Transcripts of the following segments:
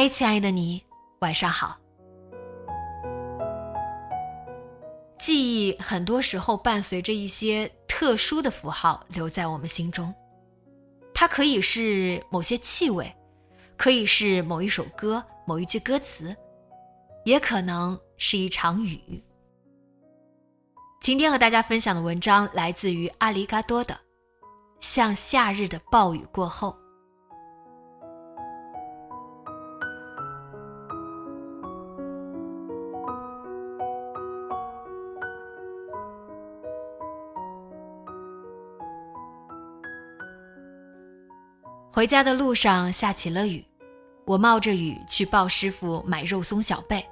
嗨，亲爱的你，晚上好。记忆很多时候伴随着一些特殊的符号留在我们心中，它可以是某些气味，可以是某一首歌、某一句歌词，也可能是一场雨。今天和大家分享的文章来自于阿里嘎多的《像夏日的暴雨过后》。回家的路上下起了雨，我冒着雨去鲍师傅买肉松小贝。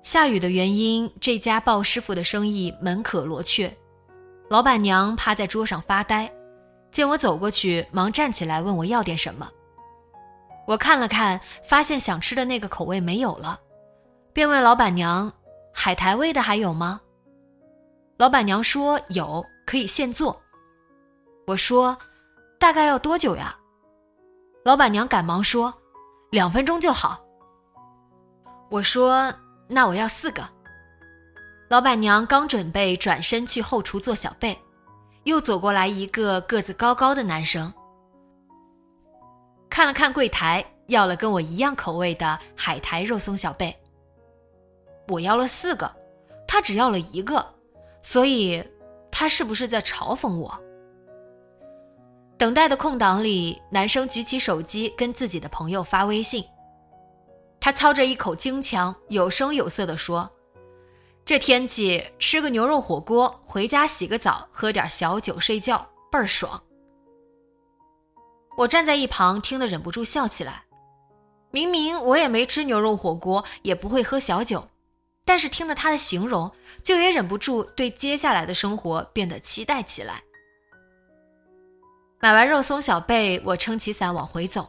下雨的原因，这家鲍师傅的生意门可罗雀，老板娘趴在桌上发呆，见我走过去，忙站起来问我要点什么。我看了看，发现想吃的那个口味没有了，便问老板娘：“海苔味的还有吗？”老板娘说：“有，可以现做。”我说。大概要多久呀？老板娘赶忙说：“两分钟就好。”我说：“那我要四个。”老板娘刚准备转身去后厨做小贝，又走过来一个个子高高的男生，看了看柜台，要了跟我一样口味的海苔肉松小贝。我要了四个，他只要了一个，所以他是不是在嘲讽我？等待的空档里，男生举起手机跟自己的朋友发微信。他操着一口京腔，有声有色地说：“这天气吃个牛肉火锅，回家洗个澡，喝点小酒，睡觉倍儿爽。”我站在一旁听得忍不住笑起来。明明我也没吃牛肉火锅，也不会喝小酒，但是听了他的形容，就也忍不住对接下来的生活变得期待起来。买完肉松小贝，我撑起伞往回走，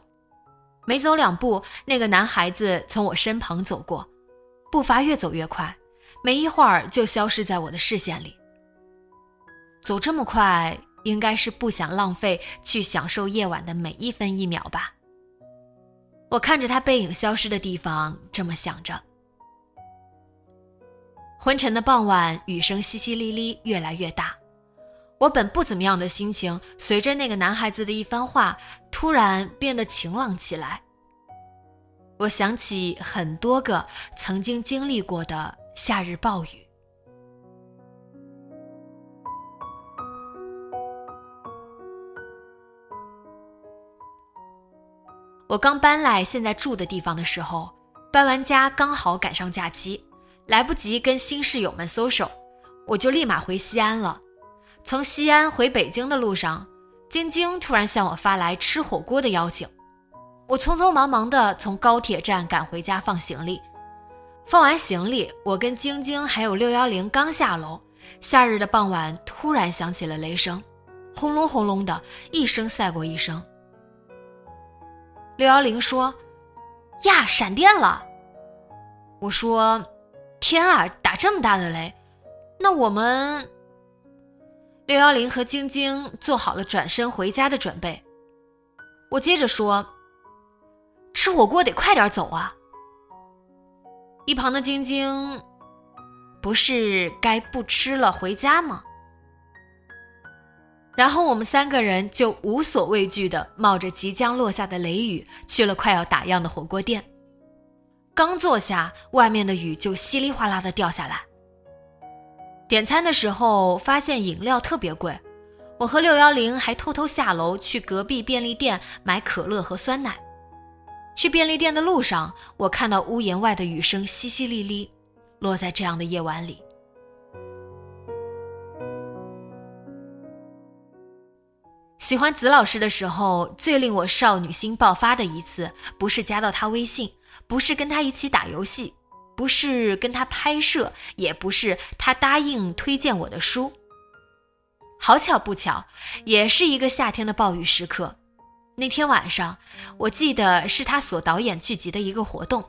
没走两步，那个男孩子从我身旁走过，步伐越走越快，没一会儿就消失在我的视线里。走这么快，应该是不想浪费去享受夜晚的每一分一秒吧。我看着他背影消失的地方，这么想着。昏沉的傍晚，雨声淅淅沥沥，越来越大。我本不怎么样的心情，随着那个男孩子的一番话，突然变得晴朗起来。我想起很多个曾经经历过的夏日暴雨。我刚搬来现在住的地方的时候，搬完家刚好赶上假期，来不及跟新室友们 social，我就立马回西安了。从西安回北京的路上，晶晶突然向我发来吃火锅的邀请。我匆匆忙忙地从高铁站赶回家放行李。放完行李，我跟晶晶还有六幺零刚下楼，夏日的傍晚突然响起了雷声，轰隆轰隆的一声赛过一声。六幺零说：“呀，闪电了！”我说：“天啊，打这么大的雷，那我们……”六幺零和晶晶做好了转身回家的准备。我接着说：“吃火锅得快点走啊！”一旁的晶晶，不是该不吃了回家吗？然后我们三个人就无所畏惧的冒着即将落下的雷雨去了快要打烊的火锅店。刚坐下，外面的雨就稀里哗啦的掉下来。点餐的时候发现饮料特别贵，我和六幺零还偷偷下楼去隔壁便利店买可乐和酸奶。去便利店的路上，我看到屋檐外的雨声淅淅沥沥，落在这样的夜晚里。喜欢子老师的时候，最令我少女心爆发的一次，不是加到他微信，不是跟他一起打游戏，不是跟他拍摄，也不是他答应推荐我的书。好巧不巧，也是一个夏天的暴雨时刻。那天晚上，我记得是他所导演剧集的一个活动，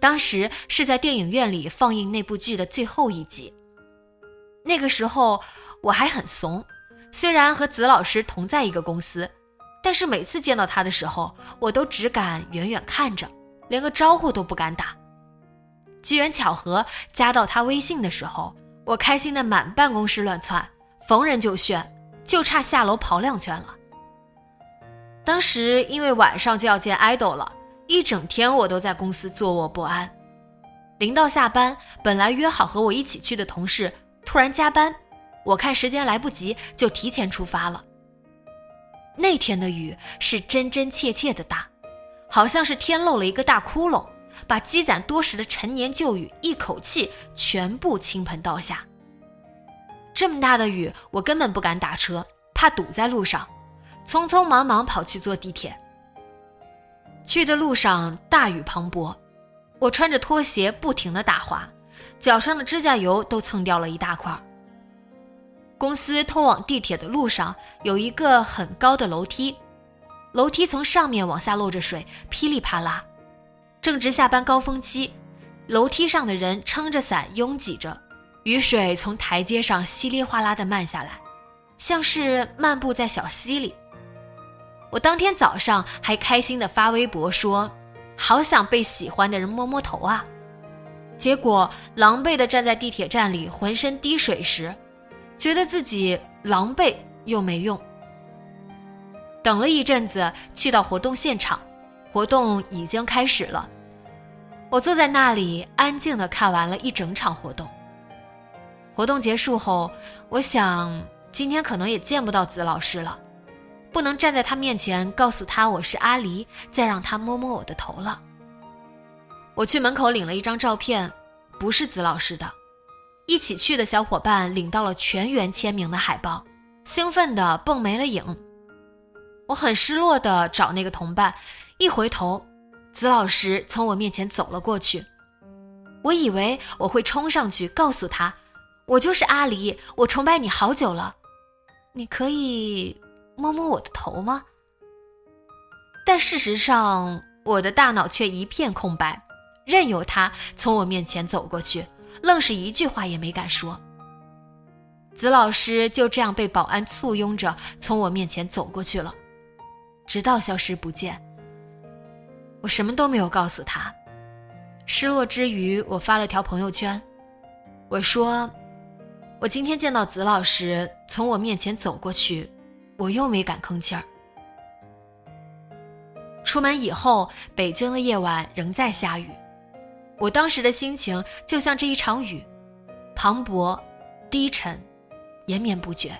当时是在电影院里放映那部剧的最后一集。那个时候我还很怂。虽然和子老师同在一个公司，但是每次见到他的时候，我都只敢远远看着，连个招呼都不敢打。机缘巧合加到他微信的时候，我开心的满办公室乱窜，逢人就炫，就差下楼跑两圈了。当时因为晚上就要见 idol 了，一整天我都在公司坐卧不安。临到下班，本来约好和我一起去的同事突然加班。我看时间来不及，就提前出发了。那天的雨是真真切切的大，好像是天漏了一个大窟窿，把积攒多时的陈年旧雨一口气全部倾盆倒下。这么大的雨，我根本不敢打车，怕堵在路上，匆匆忙忙跑去坐地铁。去的路上大雨磅礴，我穿着拖鞋不停的打滑，脚上的指甲油都蹭掉了一大块。公司通往地铁的路上有一个很高的楼梯，楼梯从上面往下漏着水，噼里啪啦。正值下班高峰期，楼梯上的人撑着伞拥挤着，雨水从台阶上稀里哗啦的漫下来，像是漫步在小溪里。我当天早上还开心的发微博说：“好想被喜欢的人摸摸头啊！”结果狼狈的站在地铁站里，浑身滴水时。觉得自己狼狈又没用。等了一阵子，去到活动现场，活动已经开始了。我坐在那里，安静的看完了一整场活动。活动结束后，我想今天可能也见不到子老师了，不能站在他面前告诉他我是阿离，再让他摸摸我的头了。我去门口领了一张照片，不是子老师的。一起去的小伙伴领到了全员签名的海报，兴奋的蹦没了影。我很失落的找那个同伴，一回头，子老师从我面前走了过去。我以为我会冲上去告诉他，我就是阿离，我崇拜你好久了，你可以摸摸我的头吗？但事实上，我的大脑却一片空白，任由他从我面前走过去。愣是一句话也没敢说。子老师就这样被保安簇拥着从我面前走过去了，直到消失不见。我什么都没有告诉他。失落之余，我发了条朋友圈，我说：“我今天见到子老师从我面前走过去，我又没敢吭气儿。”出门以后，北京的夜晚仍在下雨。我当时的心情就像这一场雨，磅礴、低沉、延绵不绝。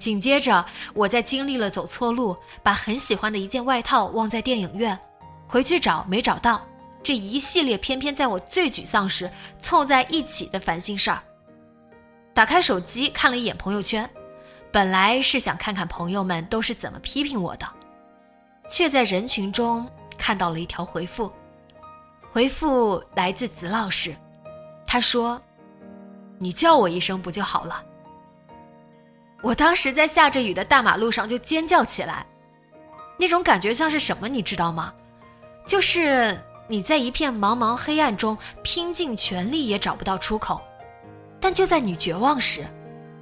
紧接着，我在经历了走错路、把很喜欢的一件外套忘在电影院、回去找没找到这一系列偏偏在我最沮丧时凑在一起的烦心事儿。打开手机看了一眼朋友圈，本来是想看看朋友们都是怎么批评我的，却在人群中看到了一条回复。回复来自子老师，他说：“你叫我一声不就好了？”我当时在下着雨的大马路上就尖叫起来，那种感觉像是什么，你知道吗？就是你在一片茫茫黑暗中拼尽全力也找不到出口，但就在你绝望时，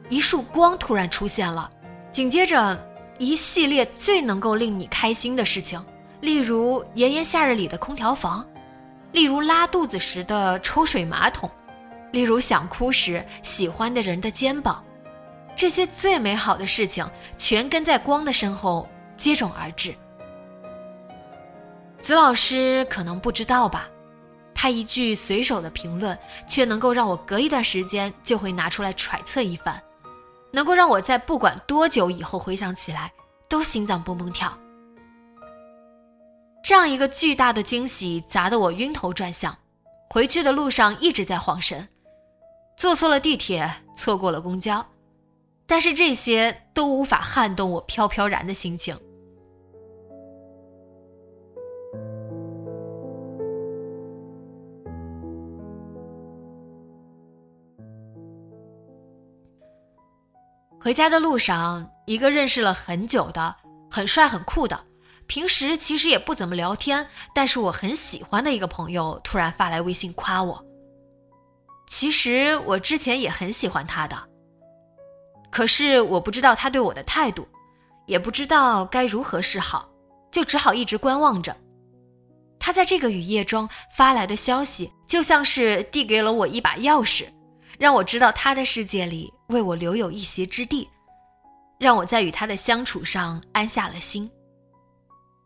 一束光突然出现了，紧接着一系列最能够令你开心的事情，例如炎炎夏日里的空调房。例如拉肚子时的抽水马桶，例如想哭时喜欢的人的肩膀，这些最美好的事情全跟在光的身后接踵而至。子老师可能不知道吧，他一句随手的评论，却能够让我隔一段时间就会拿出来揣测一番，能够让我在不管多久以后回想起来，都心脏蹦蹦跳。这样一个巨大的惊喜砸得我晕头转向，回去的路上一直在晃神，坐错了地铁，错过了公交，但是这些都无法撼动我飘飘然的心情。回家的路上，一个认识了很久的、很帅很酷的。平时其实也不怎么聊天，但是我很喜欢的一个朋友突然发来微信夸我。其实我之前也很喜欢他的，可是我不知道他对我的态度，也不知道该如何是好，就只好一直观望着。他在这个雨夜中发来的消息，就像是递给了我一把钥匙，让我知道他的世界里为我留有一席之地，让我在与他的相处上安下了心。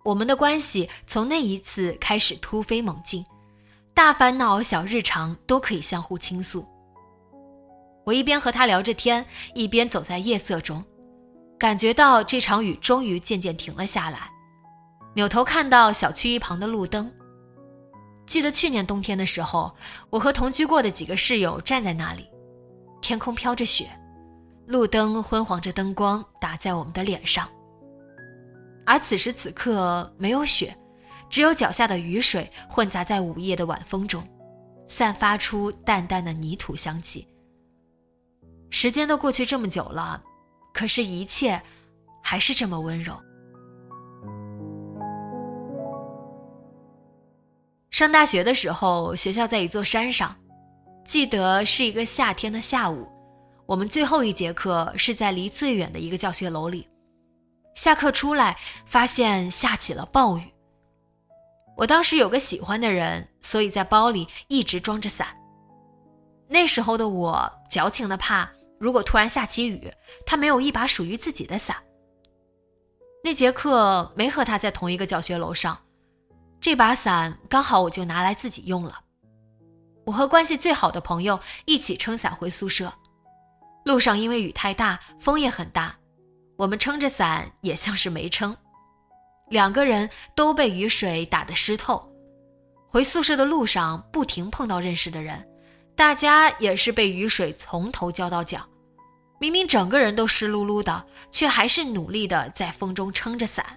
我们的关系从那一次开始突飞猛进，大烦恼、小日常都可以相互倾诉。我一边和他聊着天，一边走在夜色中，感觉到这场雨终于渐渐停了下来。扭头看到小区一旁的路灯，记得去年冬天的时候，我和同居过的几个室友站在那里，天空飘着雪，路灯昏黄着灯光打在我们的脸上。而此时此刻没有雪，只有脚下的雨水混杂在午夜的晚风中，散发出淡淡的泥土香气。时间都过去这么久了，可是，一切还是这么温柔。上大学的时候，学校在一座山上，记得是一个夏天的下午，我们最后一节课是在离最远的一个教学楼里。下课出来，发现下起了暴雨。我当时有个喜欢的人，所以在包里一直装着伞。那时候的我矫情的怕，如果突然下起雨，他没有一把属于自己的伞。那节课没和他在同一个教学楼上，这把伞刚好我就拿来自己用了。我和关系最好的朋友一起撑伞回宿舍，路上因为雨太大，风也很大。我们撑着伞也像是没撑，两个人都被雨水打得湿透。回宿舍的路上不停碰到认识的人，大家也是被雨水从头浇到脚。明明整个人都湿漉漉的，却还是努力的在风中撑着伞。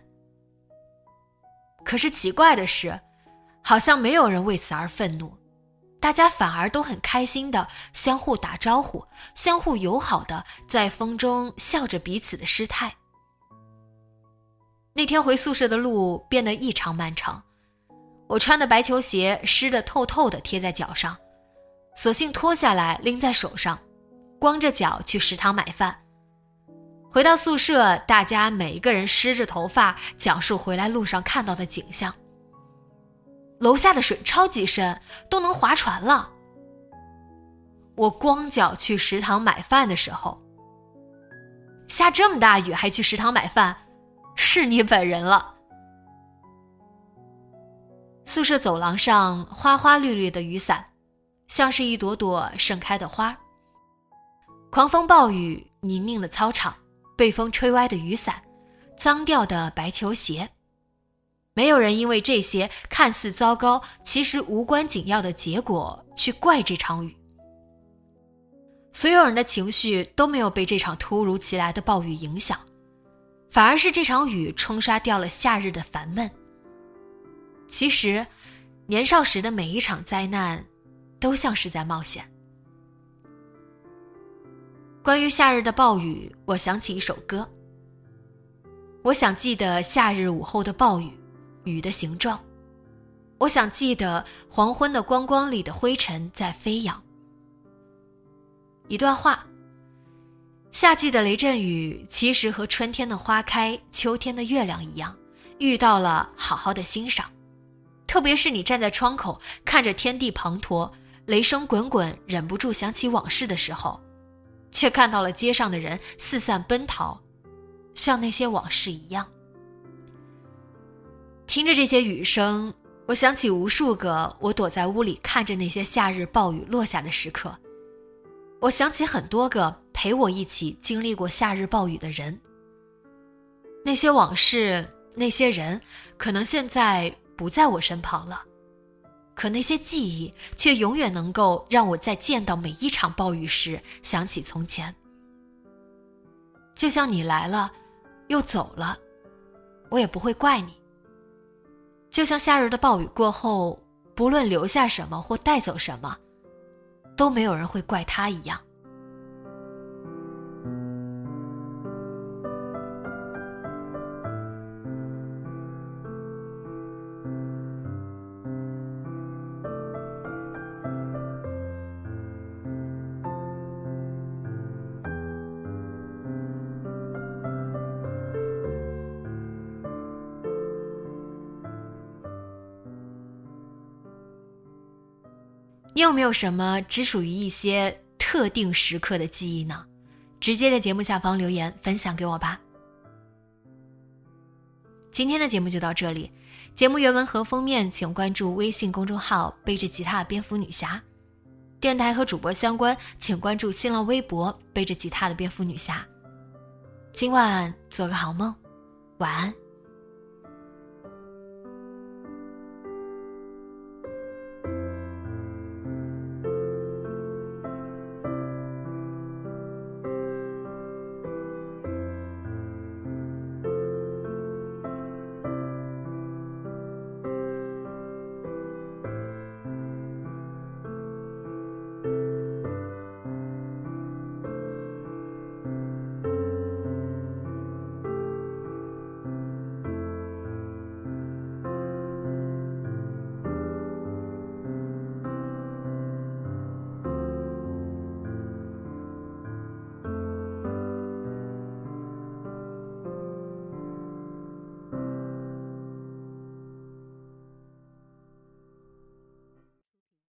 可是奇怪的是，好像没有人为此而愤怒。大家反而都很开心的相互打招呼，相互友好的在风中笑着彼此的失态。那天回宿舍的路变得异常漫长，我穿的白球鞋湿得透透的贴在脚上，索性脱下来拎在手上，光着脚去食堂买饭。回到宿舍，大家每一个人湿着头发讲述回来路上看到的景象。楼下的水超级深，都能划船了。我光脚去食堂买饭的时候，下这么大雨还去食堂买饭，是你本人了。宿舍走廊上花花绿绿的雨伞，像是一朵朵盛开的花。狂风暴雨泥泞的操场，被风吹歪的雨伞，脏掉的白球鞋。没有人因为这些看似糟糕、其实无关紧要的结果去怪这场雨。所有人的情绪都没有被这场突如其来的暴雨影响，反而是这场雨冲刷掉了夏日的烦闷。其实，年少时的每一场灾难，都像是在冒险。关于夏日的暴雨，我想起一首歌。我想记得夏日午后的暴雨。雨的形状，我想记得黄昏的光光里的灰尘在飞扬。一段话：夏季的雷阵雨其实和春天的花开、秋天的月亮一样，遇到了好好的欣赏。特别是你站在窗口看着天地滂沱，雷声滚滚，忍不住想起往事的时候，却看到了街上的人四散奔逃，像那些往事一样。听着这些雨声，我想起无数个我躲在屋里看着那些夏日暴雨落下的时刻。我想起很多个陪我一起经历过夏日暴雨的人。那些往事，那些人，可能现在不在我身旁了。可那些记忆却永远能够让我在见到每一场暴雨时想起从前。就像你来了，又走了，我也不会怪你。就像夏日的暴雨过后，不论留下什么或带走什么，都没有人会怪他一样。你有没有什么只属于一些特定时刻的记忆呢？直接在节目下方留言分享给我吧。今天的节目就到这里，节目原文和封面请关注微信公众号“背着吉他的蝙蝠女侠”，电台和主播相关请关注新浪微博“背着吉他的蝙蝠女侠”。今晚做个好梦，晚安。